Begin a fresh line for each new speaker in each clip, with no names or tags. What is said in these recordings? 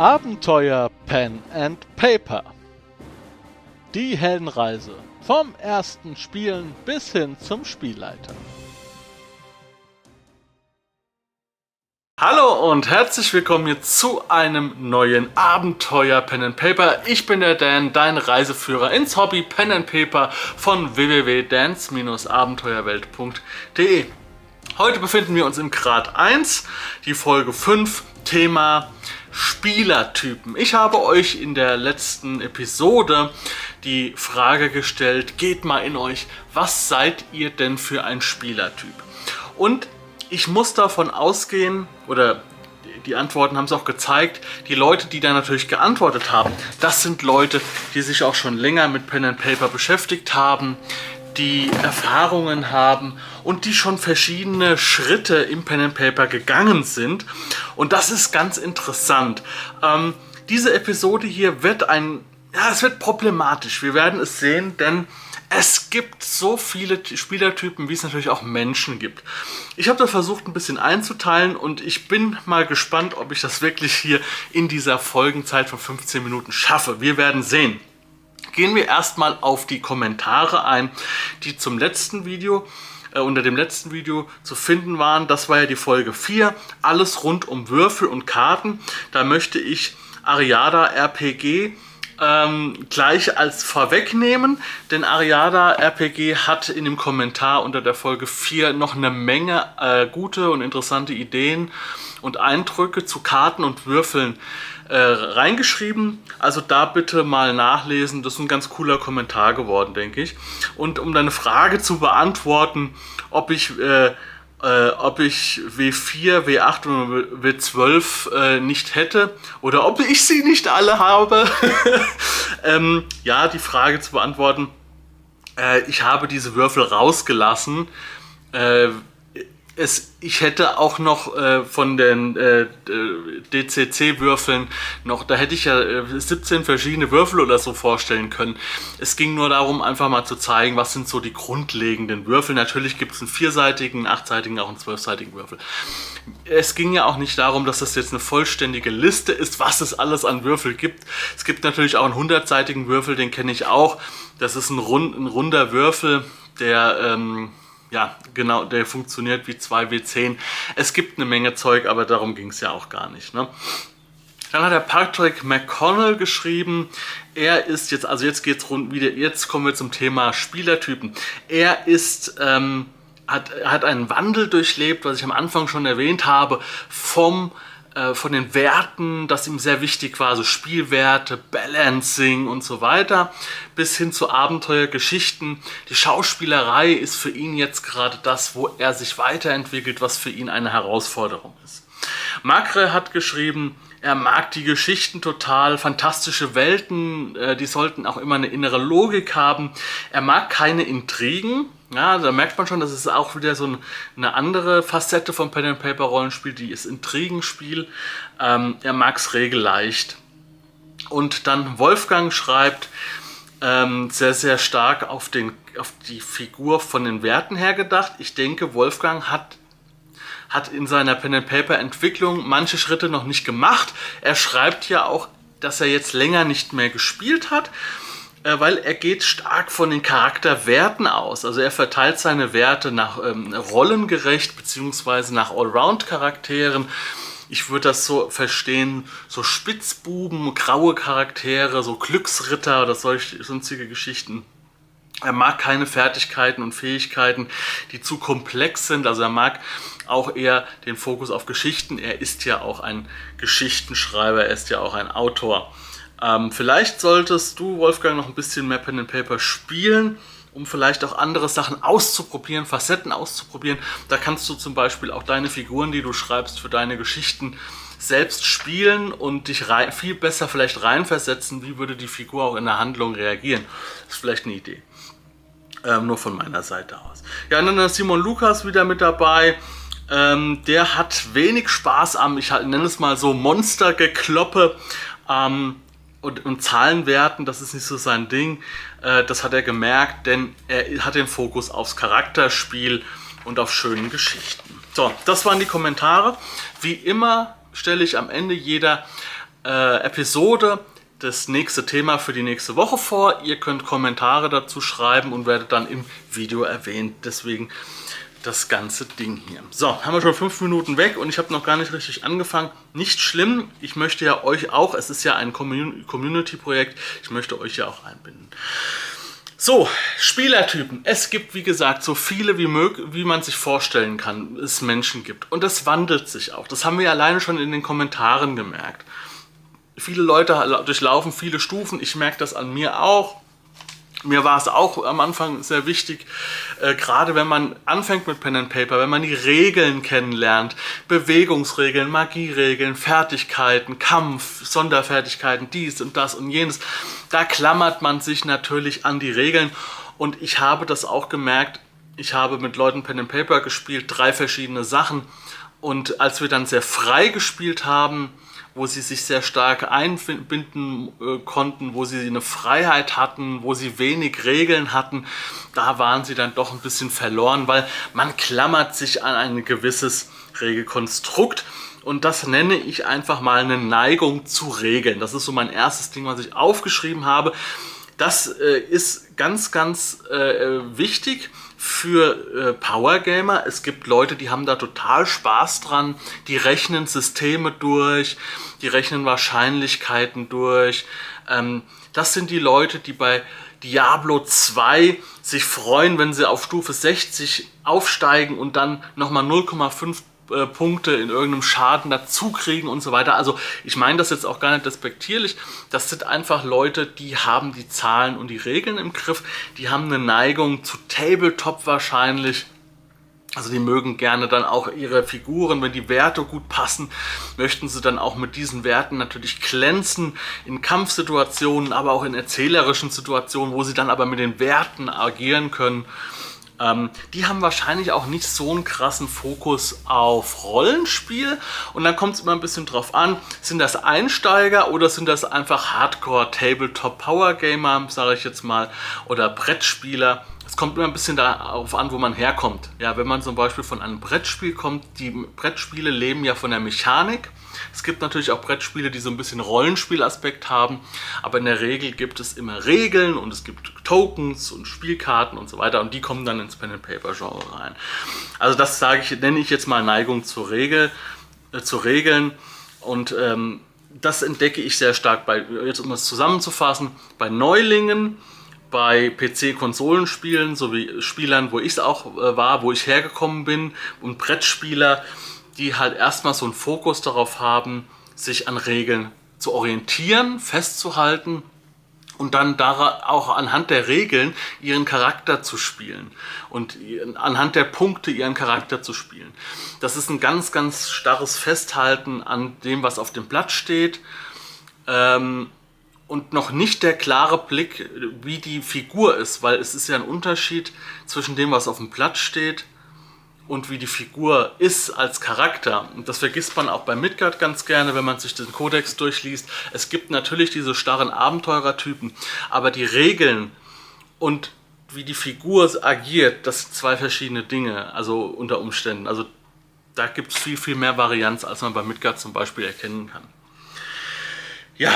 Abenteuer Pen and Paper. Die Heldenreise vom ersten Spielen bis hin zum Spielleiter. Hallo und herzlich willkommen hier zu einem neuen Abenteuer Pen and Paper. Ich bin der Dan, dein Reiseführer ins Hobby Pen and Paper von www.dance-abenteuerwelt.de. Heute befinden wir uns im Grad 1, die Folge 5, Thema Spielertypen. Ich habe euch in der letzten Episode die Frage gestellt, geht mal in euch, was seid ihr denn für ein Spielertyp? Und ich muss davon ausgehen, oder die Antworten haben es auch gezeigt, die Leute, die da natürlich geantwortet haben, das sind Leute, die sich auch schon länger mit Pen and Paper beschäftigt haben, die Erfahrungen haben und die schon verschiedene Schritte im Pen and Paper gegangen sind. Und das ist ganz interessant. Ähm, diese Episode hier wird ein, ja, es wird problematisch. Wir werden es sehen, denn es gibt so viele Spielertypen, wie es natürlich auch Menschen gibt. Ich habe das versucht ein bisschen einzuteilen und ich bin mal gespannt, ob ich das wirklich hier in dieser Folgenzeit von 15 Minuten schaffe. Wir werden sehen. Gehen wir erstmal auf die Kommentare ein, die zum letzten Video äh, unter dem letzten Video zu finden waren. Das war ja die Folge 4, alles rund um Würfel und Karten. Da möchte ich Ariada RPG ähm, gleich als vorwegnehmen, denn Ariada RPG hat in dem Kommentar unter der Folge 4 noch eine Menge äh, gute und interessante Ideen und Eindrücke zu Karten und Würfeln äh, reingeschrieben. Also da bitte mal nachlesen. Das ist ein ganz cooler Kommentar geworden, denke ich. Und um deine Frage zu beantworten, ob ich, äh, äh, ob ich W4, W8 und W12 äh, nicht hätte oder ob ich sie nicht alle habe. ähm, ja, die Frage zu beantworten. Äh, ich habe diese Würfel rausgelassen äh, es, ich hätte auch noch äh, von den äh, DCC-Würfeln noch, da hätte ich ja äh, 17 verschiedene Würfel oder so vorstellen können. Es ging nur darum, einfach mal zu zeigen, was sind so die grundlegenden Würfel. Natürlich gibt es einen vierseitigen, einen achtseitigen, auch einen zwölfseitigen Würfel. Es ging ja auch nicht darum, dass das jetzt eine vollständige Liste ist, was es alles an Würfel gibt. Es gibt natürlich auch einen hundertseitigen Würfel, den kenne ich auch. Das ist ein, rund, ein runder Würfel, der... Ähm, ja, genau, der funktioniert wie 2W10. Es gibt eine Menge Zeug, aber darum ging es ja auch gar nicht. Ne? Dann hat der Patrick McConnell geschrieben, er ist jetzt, also jetzt geht's rund wieder, jetzt kommen wir zum Thema Spielertypen. Er ist, ähm, hat, hat einen Wandel durchlebt, was ich am Anfang schon erwähnt habe, vom äh, von den Werten, das ihm sehr wichtig war, so Spielwerte, Balancing und so weiter, bis hin zu Abenteuergeschichten. Die Schauspielerei ist für ihn jetzt gerade das, wo er sich weiterentwickelt, was für ihn eine Herausforderung ist. Macre hat geschrieben, er mag die Geschichten total, fantastische Welten, äh, die sollten auch immer eine innere Logik haben. Er mag keine Intrigen, ja, da merkt man schon, das ist auch wieder so eine andere Facette vom Pen and Paper Rollenspiel, die ist Intrigenspiel. Ähm, er mag es regelleicht. Und dann Wolfgang schreibt ähm, sehr, sehr stark auf, den, auf die Figur von den Werten her gedacht. Ich denke, Wolfgang hat hat in seiner Pen and Paper Entwicklung manche Schritte noch nicht gemacht. Er schreibt ja auch, dass er jetzt länger nicht mehr gespielt hat weil er geht stark von den Charakterwerten aus. Also er verteilt seine Werte nach ähm, rollengerecht beziehungsweise nach Allround-Charakteren. Ich würde das so verstehen, so Spitzbuben, graue Charaktere, so Glücksritter oder solche sonstige Geschichten. Er mag keine Fertigkeiten und Fähigkeiten, die zu komplex sind. Also er mag auch eher den Fokus auf Geschichten. Er ist ja auch ein Geschichtenschreiber, er ist ja auch ein Autor. Ähm, vielleicht solltest du, Wolfgang, noch ein bisschen mehr Pen and Paper spielen, um vielleicht auch andere Sachen auszuprobieren, Facetten auszuprobieren. Da kannst du zum Beispiel auch deine Figuren, die du schreibst für deine Geschichten, selbst spielen und dich rein, viel besser vielleicht reinversetzen, wie würde die Figur auch in der Handlung reagieren. Das ist vielleicht eine Idee. Ähm, nur von meiner Seite aus. Ja, und dann ist Simon Lukas wieder mit dabei. Ähm, der hat wenig Spaß am, ich nenne es mal so, Monstergekloppe. Ähm, und, und Zahlenwerten, das ist nicht so sein Ding. Äh, das hat er gemerkt, denn er hat den Fokus aufs Charakterspiel und auf schönen Geschichten. So, das waren die Kommentare. Wie immer stelle ich am Ende jeder äh, Episode das nächste Thema für die nächste Woche vor. Ihr könnt Kommentare dazu schreiben und werdet dann im Video erwähnt. Deswegen das ganze Ding hier. So, haben wir schon fünf Minuten weg und ich habe noch gar nicht richtig angefangen. Nicht schlimm, ich möchte ja euch auch, es ist ja ein Community-Projekt, ich möchte euch ja auch einbinden. So, Spielertypen. Es gibt, wie gesagt, so viele wie, möglich, wie man sich vorstellen kann, es Menschen gibt. Und das wandelt sich auch. Das haben wir alleine schon in den Kommentaren gemerkt. Viele Leute durchlaufen viele Stufen. Ich merke das an mir auch. Mir war es auch am Anfang sehr wichtig, äh, gerade wenn man anfängt mit Pen and Paper, wenn man die Regeln kennenlernt, Bewegungsregeln, Magieregeln, Fertigkeiten, Kampf, Sonderfertigkeiten, dies und das und jenes, da klammert man sich natürlich an die Regeln. Und ich habe das auch gemerkt, ich habe mit Leuten Pen and Paper gespielt, drei verschiedene Sachen. Und als wir dann sehr frei gespielt haben, wo sie sich sehr stark einbinden äh, konnten, wo sie eine Freiheit hatten, wo sie wenig Regeln hatten, da waren sie dann doch ein bisschen verloren, weil man klammert sich an ein gewisses Regelkonstrukt. Und das nenne ich einfach mal eine Neigung zu Regeln. Das ist so mein erstes Ding, was ich aufgeschrieben habe. Das äh, ist ganz, ganz äh, wichtig für äh, Powergamer. Es gibt Leute, die haben da total Spaß dran. Die rechnen Systeme durch, die rechnen Wahrscheinlichkeiten durch. Ähm, das sind die Leute, die bei Diablo 2 sich freuen, wenn sie auf Stufe 60 aufsteigen und dann nochmal 0,5 äh, Punkte in irgendeinem Schaden dazu kriegen und so weiter. Also ich meine das jetzt auch gar nicht despektierlich. Das sind einfach Leute, die haben die Zahlen und die Regeln im Griff. Die haben eine Neigung zu Tabletop wahrscheinlich. Also die mögen gerne dann auch ihre Figuren, wenn die Werte gut passen, möchten sie dann auch mit diesen Werten natürlich glänzen in Kampfsituationen, aber auch in erzählerischen Situationen, wo sie dann aber mit den Werten agieren können. Ähm, die haben wahrscheinlich auch nicht so einen krassen Fokus auf Rollenspiel. Und dann kommt es immer ein bisschen drauf an, sind das Einsteiger oder sind das einfach Hardcore Tabletop Power Gamer, sage ich jetzt mal, oder Brettspieler. Es kommt immer ein bisschen darauf an, wo man herkommt. Ja, wenn man zum Beispiel von einem Brettspiel kommt, die Brettspiele leben ja von der Mechanik es gibt natürlich auch Brettspiele, die so ein bisschen Rollenspielaspekt haben, aber in der Regel gibt es immer Regeln und es gibt Tokens und Spielkarten und so weiter und die kommen dann ins Pen and Paper Genre rein. Also das sage ich, nenne ich jetzt mal Neigung zur Regel, äh, zu Regeln und ähm, das entdecke ich sehr stark bei, jetzt um es zusammenzufassen, bei Neulingen, bei PC-Konsolenspielen sowie Spielern, wo ich es auch äh, war, wo ich hergekommen bin und Brettspieler, die halt erstmal so einen Fokus darauf haben, sich an Regeln zu orientieren, festzuhalten und dann auch anhand der Regeln ihren Charakter zu spielen und anhand der Punkte ihren Charakter zu spielen. Das ist ein ganz, ganz starres Festhalten an dem, was auf dem Blatt steht ähm, und noch nicht der klare Blick, wie die Figur ist, weil es ist ja ein Unterschied zwischen dem, was auf dem Blatt steht und wie die Figur ist als Charakter. Und das vergisst man auch bei Midgard ganz gerne, wenn man sich den Kodex durchliest. Es gibt natürlich diese starren Abenteurertypen, aber die Regeln und wie die Figur agiert, das sind zwei verschiedene Dinge, also unter Umständen. Also da gibt es viel, viel mehr Varianz, als man bei Midgard zum Beispiel erkennen kann. Ja,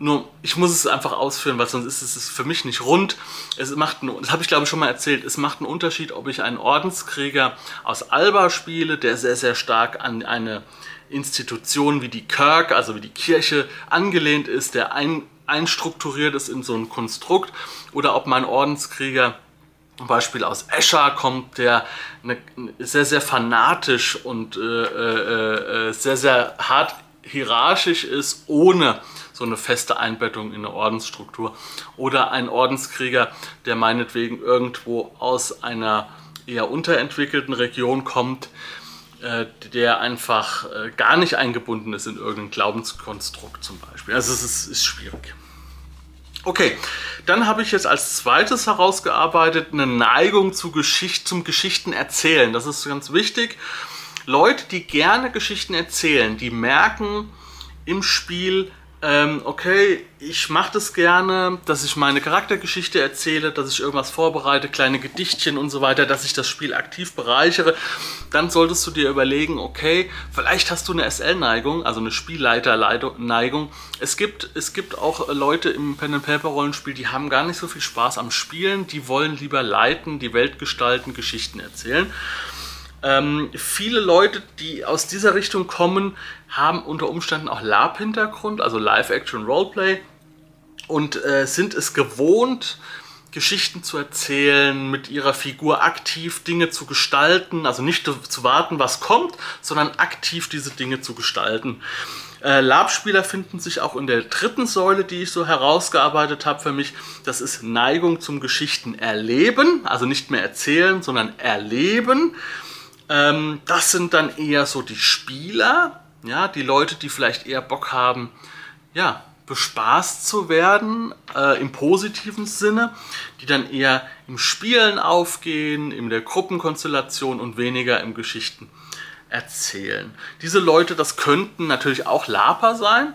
nur, ich muss es einfach ausführen, weil sonst ist es für mich nicht rund. Es macht, einen, das habe ich glaube ich schon mal erzählt, es macht einen Unterschied, ob ich einen Ordenskrieger aus Alba spiele, der sehr, sehr stark an eine Institution wie die Kirk, also wie die Kirche, angelehnt ist, der ein, einstrukturiert ist in so ein Konstrukt, oder ob mein Ordenskrieger zum Beispiel aus Escher kommt, der eine, sehr, sehr fanatisch und äh, äh, äh, sehr, sehr hart hierarchisch ist, ohne so eine feste Einbettung in eine Ordensstruktur. Oder ein Ordenskrieger, der meinetwegen irgendwo aus einer eher unterentwickelten Region kommt, äh, der einfach äh, gar nicht eingebunden ist in irgendein Glaubenskonstrukt zum Beispiel. Also es ist, ist schwierig. Okay, dann habe ich jetzt als zweites herausgearbeitet eine Neigung zu Geschicht, zum Geschichten erzählen. Das ist ganz wichtig. Leute, die gerne Geschichten erzählen, die merken im Spiel, ähm, okay, ich mache das gerne, dass ich meine Charaktergeschichte erzähle, dass ich irgendwas vorbereite, kleine Gedichtchen und so weiter, dass ich das Spiel aktiv bereichere, dann solltest du dir überlegen, okay, vielleicht hast du eine SL-Neigung, also eine Spielleiter-Neigung. Es gibt, es gibt auch Leute im Pen-and-Paper-Rollenspiel, die haben gar nicht so viel Spaß am Spielen, die wollen lieber leiten, die Welt gestalten, Geschichten erzählen. Ähm, viele Leute, die aus dieser Richtung kommen, haben unter Umständen auch Lab-Hintergrund, also Live-Action-Roleplay und äh, sind es gewohnt, Geschichten zu erzählen, mit ihrer Figur aktiv Dinge zu gestalten, also nicht zu warten, was kommt, sondern aktiv diese Dinge zu gestalten. Äh, Lab-Spieler finden sich auch in der dritten Säule, die ich so herausgearbeitet habe für mich. Das ist Neigung zum Geschichten erleben, also nicht mehr erzählen, sondern erleben. Ähm, das sind dann eher so die Spieler, ja, die Leute, die vielleicht eher Bock haben, ja, bespaßt zu werden, äh, im positiven Sinne, die dann eher im Spielen aufgehen, in der Gruppenkonstellation und weniger im Geschichten erzählen. Diese Leute, das könnten natürlich auch Laper sein.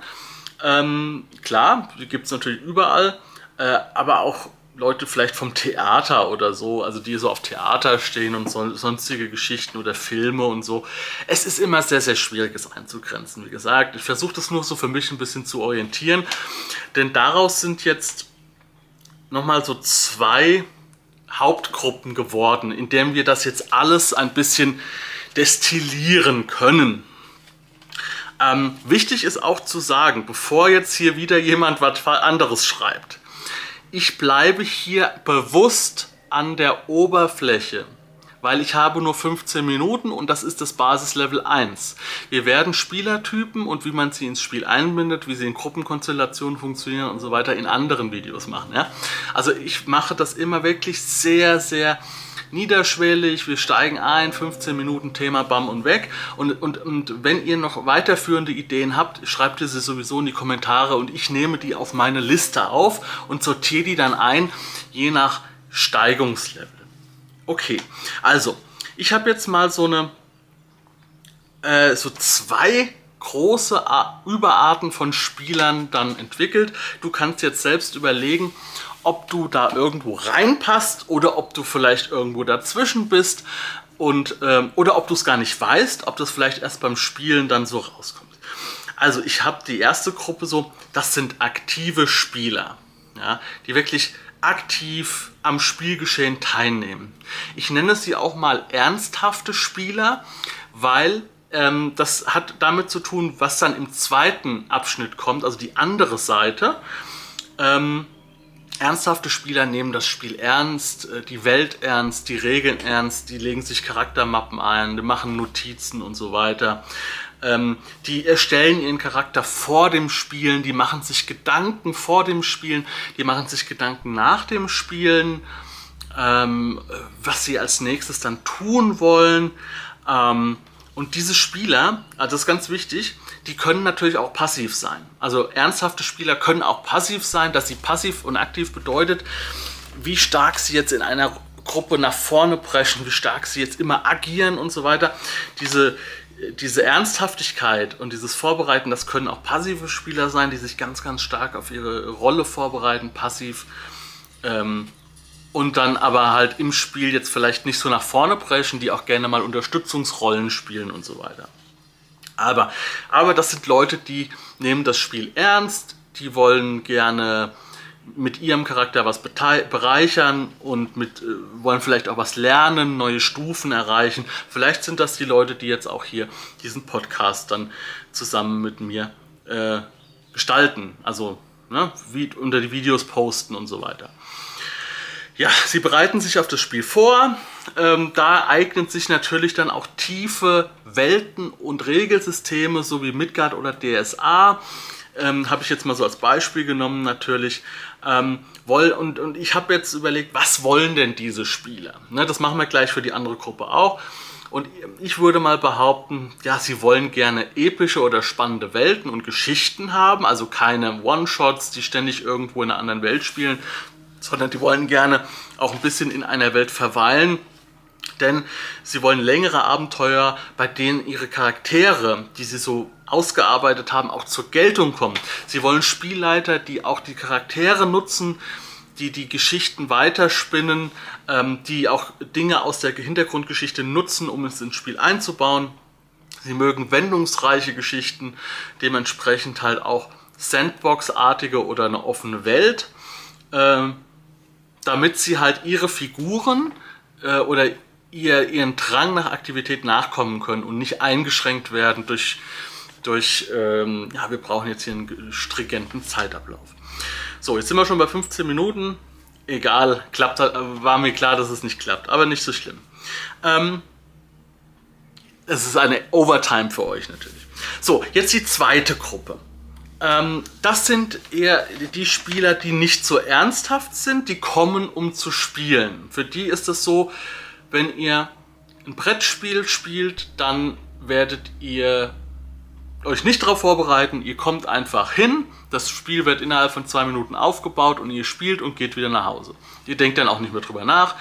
Ähm, klar, die gibt es natürlich überall, äh, aber auch Leute vielleicht vom Theater oder so, also die so auf Theater stehen und so, sonstige Geschichten oder Filme und so. Es ist immer sehr, sehr schwierig, es einzugrenzen. Wie gesagt, ich versuche das nur so für mich ein bisschen zu orientieren, denn daraus sind jetzt nochmal so zwei Hauptgruppen geworden, in denen wir das jetzt alles ein bisschen destillieren können. Ähm, wichtig ist auch zu sagen, bevor jetzt hier wieder jemand was anderes schreibt, ich bleibe hier bewusst an der Oberfläche, weil ich habe nur 15 Minuten und das ist das Basislevel 1. Wir werden Spielertypen und wie man sie ins Spiel einbindet, wie sie in Gruppenkonstellationen funktionieren und so weiter in anderen Videos machen. Ja? Also ich mache das immer wirklich sehr, sehr niederschwellig, wir steigen ein, 15 Minuten Thema, bam und weg. Und, und, und wenn ihr noch weiterführende Ideen habt, schreibt ihr sie sowieso in die Kommentare und ich nehme die auf meine Liste auf und sortiere die dann ein, je nach Steigungslevel. Okay, also ich habe jetzt mal so eine, äh, so zwei große Überarten von Spielern dann entwickelt. Du kannst jetzt selbst überlegen, ob du da irgendwo reinpasst oder ob du vielleicht irgendwo dazwischen bist und ähm, oder ob du es gar nicht weißt, ob das vielleicht erst beim Spielen dann so rauskommt. Also ich habe die erste Gruppe so, das sind aktive Spieler, ja, die wirklich aktiv am Spielgeschehen teilnehmen. Ich nenne sie auch mal ernsthafte Spieler, weil ähm, das hat damit zu tun, was dann im zweiten Abschnitt kommt, also die andere Seite. Ähm, Ernsthafte Spieler nehmen das Spiel ernst, äh, die Welt ernst, die Regeln ernst, die legen sich Charaktermappen ein, die machen Notizen und so weiter. Ähm, die erstellen ihren Charakter vor dem Spielen, die machen sich Gedanken vor dem Spielen, die machen sich Gedanken nach dem Spielen, ähm, was sie als nächstes dann tun wollen. Ähm, und diese Spieler, also das ist ganz wichtig, die können natürlich auch passiv sein. Also ernsthafte Spieler können auch passiv sein. Dass sie passiv und aktiv bedeutet, wie stark sie jetzt in einer Gruppe nach vorne preschen, wie stark sie jetzt immer agieren und so weiter. Diese, diese Ernsthaftigkeit und dieses Vorbereiten, das können auch passive Spieler sein, die sich ganz, ganz stark auf ihre Rolle vorbereiten, passiv. Ähm, und dann aber halt im Spiel jetzt vielleicht nicht so nach vorne preschen, die auch gerne mal Unterstützungsrollen spielen und so weiter. Aber, aber das sind Leute, die nehmen das Spiel ernst, die wollen gerne mit ihrem Charakter was bereichern und mit, äh, wollen vielleicht auch was lernen, neue Stufen erreichen. Vielleicht sind das die Leute, die jetzt auch hier diesen Podcast dann zusammen mit mir äh, gestalten. Also ne, wie, unter die Videos posten und so weiter. Ja, sie bereiten sich auf das Spiel vor. Ähm, da eignen sich natürlich dann auch tiefe Welten und Regelsysteme, so wie Midgard oder DSA. Ähm, habe ich jetzt mal so als Beispiel genommen natürlich. Ähm, woll, und, und ich habe jetzt überlegt, was wollen denn diese Spieler? Ne, das machen wir gleich für die andere Gruppe auch. Und ich würde mal behaupten, ja, sie wollen gerne epische oder spannende Welten und Geschichten haben, also keine One-Shots, die ständig irgendwo in einer anderen Welt spielen, sondern die wollen gerne auch ein bisschen in einer Welt verweilen. Denn sie wollen längere Abenteuer, bei denen ihre Charaktere, die sie so ausgearbeitet haben, auch zur Geltung kommen. Sie wollen Spielleiter, die auch die Charaktere nutzen, die die Geschichten weiterspinnen, ähm, die auch Dinge aus der Hintergrundgeschichte nutzen, um es ins Spiel einzubauen. Sie mögen wendungsreiche Geschichten, dementsprechend halt auch Sandbox-artige oder eine offene Welt, äh, damit sie halt ihre Figuren äh, oder ihr, ihren Drang nach Aktivität nachkommen können und nicht eingeschränkt werden durch, durch ähm, ja, wir brauchen jetzt hier einen stringenten Zeitablauf. So, jetzt sind wir schon bei 15 Minuten. Egal, klappt, war mir klar, dass es nicht klappt, aber nicht so schlimm. Ähm, es ist eine Overtime für euch natürlich. So, jetzt die zweite Gruppe. Ähm, das sind eher die Spieler, die nicht so ernsthaft sind, die kommen, um zu spielen. Für die ist es so, wenn ihr ein Brettspiel spielt, dann werdet ihr euch nicht darauf vorbereiten, ihr kommt einfach hin, das Spiel wird innerhalb von zwei Minuten aufgebaut und ihr spielt und geht wieder nach Hause. Ihr denkt dann auch nicht mehr drüber nach.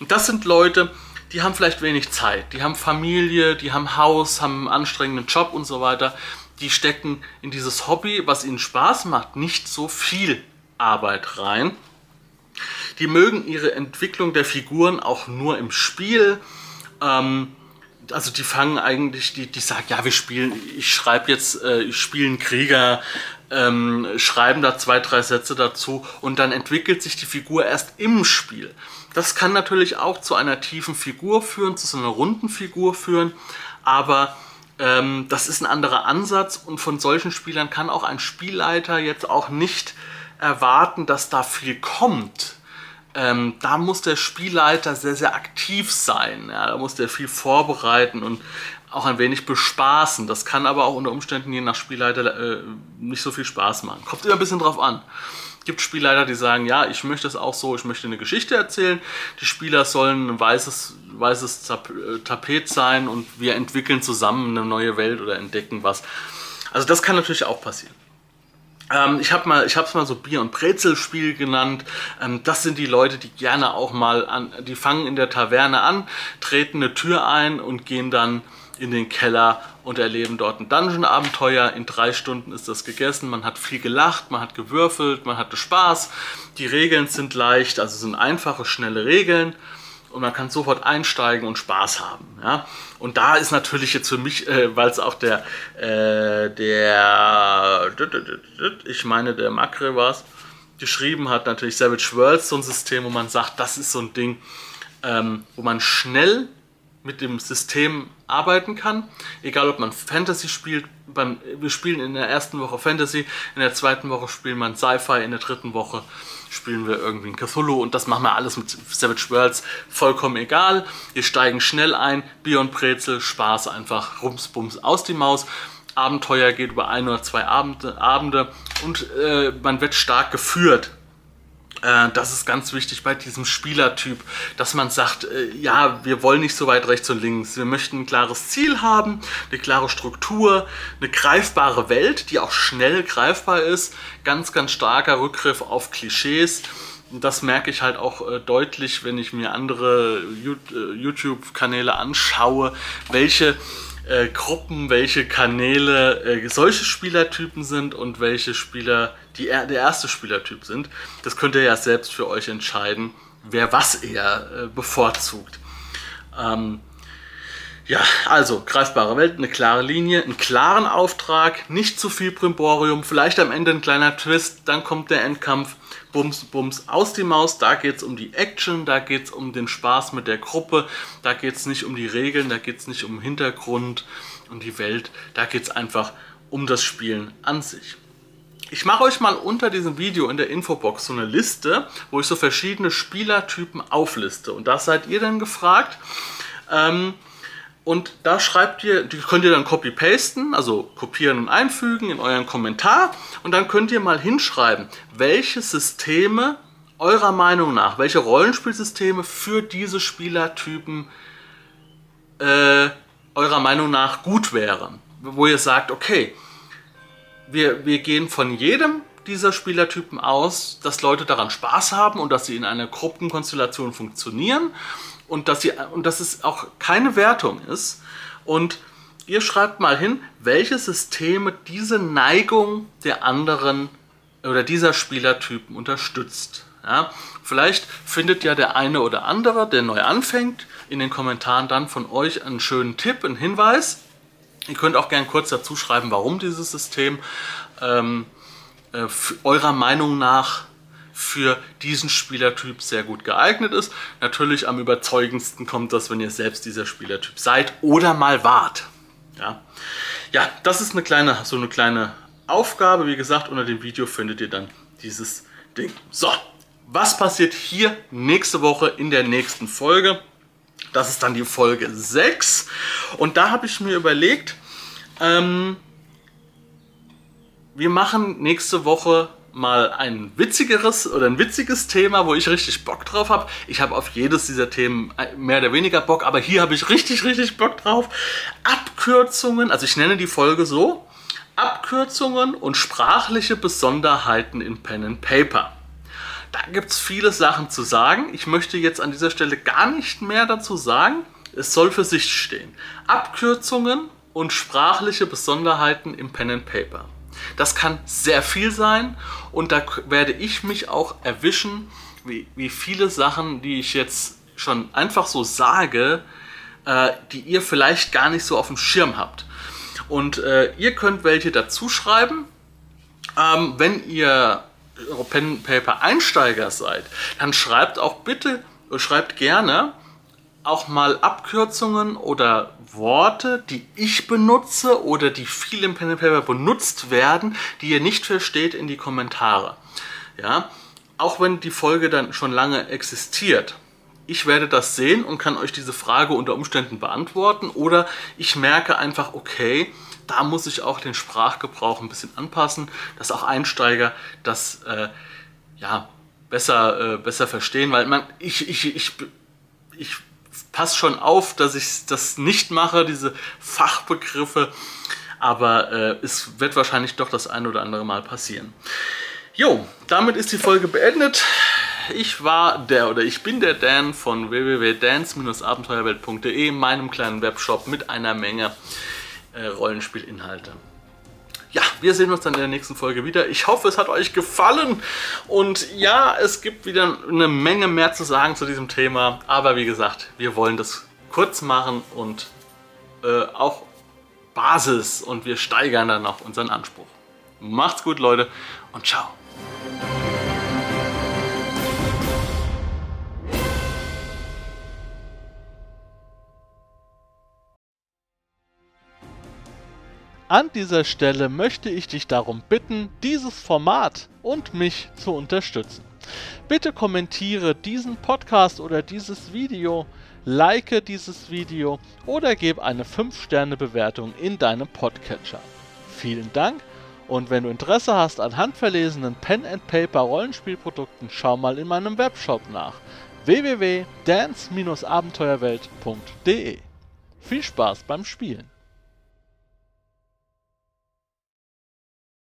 Und das sind Leute, die haben vielleicht wenig Zeit, die haben Familie, die haben Haus, haben einen anstrengenden Job und so weiter. Die stecken in dieses Hobby, was ihnen Spaß macht, nicht so viel Arbeit rein. Die mögen ihre Entwicklung der Figuren auch nur im Spiel. Ähm, also die fangen eigentlich, die, die sagen, ja, wir spielen, ich schreibe jetzt, äh, ich spiele einen Krieger, ähm, schreiben da zwei, drei Sätze dazu und dann entwickelt sich die Figur erst im Spiel. Das kann natürlich auch zu einer tiefen Figur führen, zu so einer runden Figur führen, aber ähm, das ist ein anderer Ansatz und von solchen Spielern kann auch ein Spielleiter jetzt auch nicht erwarten, dass da viel kommt ähm, da muss der Spielleiter sehr, sehr aktiv sein. Ja, da muss der viel vorbereiten und auch ein wenig bespaßen. Das kann aber auch unter Umständen je nach Spielleiter äh, nicht so viel Spaß machen. Kommt immer ein bisschen drauf an. Es gibt Spielleiter, die sagen, ja, ich möchte es auch so, ich möchte eine Geschichte erzählen. Die Spieler sollen ein weißes, weißes äh, Tapet sein und wir entwickeln zusammen eine neue Welt oder entdecken was. Also das kann natürlich auch passieren. Ähm, ich habe mal, ich habe es mal so Bier- und Brezelspiel genannt. Ähm, das sind die Leute, die gerne auch mal an, die fangen in der Taverne an, treten eine Tür ein und gehen dann in den Keller und erleben dort ein Dungeon-Abenteuer. In drei Stunden ist das gegessen. Man hat viel gelacht, man hat gewürfelt, man hatte Spaß. Die Regeln sind leicht, also sind einfache, schnelle Regeln und man kann sofort einsteigen und Spaß haben. Ja? Und da ist natürlich jetzt für mich, äh, weil es auch der, äh, der, ich meine der Makre war es, geschrieben hat, natürlich Savage Worlds so ein System, wo man sagt, das ist so ein Ding, ähm, wo man schnell mit dem System arbeiten kann. Egal, ob man Fantasy spielt. Beim, wir spielen in der ersten Woche Fantasy, in der zweiten Woche spielen wir Sci-Fi, in der dritten Woche spielen wir irgendwie ein Cthulhu und das machen wir alles mit Savage Worlds vollkommen egal. Wir steigen schnell ein, Bier und Brezel, Spaß einfach, Rumsbums aus die Maus. Abenteuer geht über ein oder zwei Abende, Abende und äh, man wird stark geführt das ist ganz wichtig bei diesem Spielertyp, dass man sagt, äh, ja, wir wollen nicht so weit rechts und links. Wir möchten ein klares Ziel haben, eine klare Struktur, eine greifbare Welt, die auch schnell greifbar ist. Ganz, ganz starker Rückgriff auf Klischees. Das merke ich halt auch äh, deutlich, wenn ich mir andere YouTube-Kanäle anschaue, welche äh, Gruppen, welche Kanäle äh, solche Spielertypen sind und welche Spieler die, der erste Spielertyp sind. Das könnt ihr ja selbst für euch entscheiden, wer was eher äh, bevorzugt. Ähm, ja, also greifbare Welt, eine klare Linie, einen klaren Auftrag, nicht zu viel Primborium, vielleicht am Ende ein kleiner Twist, dann kommt der Endkampf, Bums, Bums, aus die Maus. Da geht es um die Action, da geht es um den Spaß mit der Gruppe, da geht es nicht um die Regeln, da geht es nicht um Hintergrund und die Welt, da geht es einfach um das Spielen an sich. Ich mache euch mal unter diesem Video in der Infobox so eine Liste, wo ich so verschiedene Spielertypen aufliste. Und da seid ihr dann gefragt. Ähm, und da schreibt ihr, die könnt ihr dann copy-pasten, also kopieren und einfügen in euren Kommentar. Und dann könnt ihr mal hinschreiben, welche Systeme eurer Meinung nach, welche Rollenspielsysteme für diese Spielertypen äh, eurer Meinung nach gut wären. Wo ihr sagt, okay, wir, wir gehen von jedem dieser Spielertypen aus, dass Leute daran Spaß haben und dass sie in einer Gruppenkonstellation funktionieren. und dass, sie, und dass es auch keine Wertung ist. Und ihr schreibt mal hin, welche Systeme diese Neigung der anderen oder dieser Spielertypen unterstützt. Ja, vielleicht findet ja der eine oder andere, der neu anfängt, in den Kommentaren dann von euch einen schönen Tipp, einen Hinweis. Ihr könnt auch gerne kurz dazu schreiben, warum dieses System ähm, äh, eurer Meinung nach für diesen Spielertyp sehr gut geeignet ist. Natürlich am überzeugendsten kommt das, wenn ihr selbst dieser Spielertyp seid oder mal wart. Ja, ja das ist eine kleine, so eine kleine Aufgabe. Wie gesagt, unter dem Video findet ihr dann dieses Ding. So, was passiert hier nächste Woche in der nächsten Folge? Das ist dann die Folge 6. Und da habe ich mir überlegt, ähm, wir machen nächste Woche mal ein witzigeres oder ein witziges Thema, wo ich richtig Bock drauf habe. Ich habe auf jedes dieser Themen mehr oder weniger Bock, aber hier habe ich richtig, richtig Bock drauf. Abkürzungen, also ich nenne die Folge so, Abkürzungen und sprachliche Besonderheiten in Pen and Paper. Da gibt es viele Sachen zu sagen. Ich möchte jetzt an dieser Stelle gar nicht mehr dazu sagen. Es soll für sich stehen. Abkürzungen und sprachliche Besonderheiten im Pen and Paper. Das kann sehr viel sein und da werde ich mich auch erwischen, wie, wie viele Sachen, die ich jetzt schon einfach so sage, äh, die ihr vielleicht gar nicht so auf dem Schirm habt. Und äh, ihr könnt welche dazu schreiben. Ähm, wenn ihr Pen Paper Einsteiger seid, dann schreibt auch bitte, schreibt gerne auch mal Abkürzungen oder Worte, die ich benutze oder die viel im Pen Paper benutzt werden, die ihr nicht versteht, in die Kommentare. Ja, auch wenn die Folge dann schon lange existiert. Ich werde das sehen und kann euch diese Frage unter Umständen beantworten oder ich merke einfach, okay, da muss ich auch den Sprachgebrauch ein bisschen anpassen, dass auch Einsteiger das äh, ja, besser, äh, besser verstehen, weil man, ich, ich, ich, ich passe schon auf, dass ich das nicht mache, diese Fachbegriffe, aber äh, es wird wahrscheinlich doch das ein oder andere Mal passieren. Jo, damit ist die Folge beendet. Ich war der oder ich bin der Dan von www.dance-abenteuerwelt.de, meinem kleinen Webshop mit einer Menge äh, Rollenspielinhalte ja, wir sehen uns dann in der nächsten Folge wieder. Ich hoffe, es hat euch gefallen. Und ja, es gibt wieder eine Menge mehr zu sagen zu diesem Thema. Aber wie gesagt, wir wollen das kurz machen und äh, auch Basis. Und wir steigern dann noch unseren Anspruch. Macht's gut, Leute, und ciao. An dieser Stelle möchte ich dich darum bitten, dieses Format und mich zu unterstützen. Bitte kommentiere diesen Podcast oder dieses Video, like dieses Video oder gebe eine 5-Sterne-Bewertung in deinem Podcatcher. Vielen Dank und wenn du Interesse hast an handverlesenen Pen-and-Paper-Rollenspielprodukten, schau mal in meinem Webshop nach www.dance-abenteuerwelt.de. Viel Spaß beim Spielen!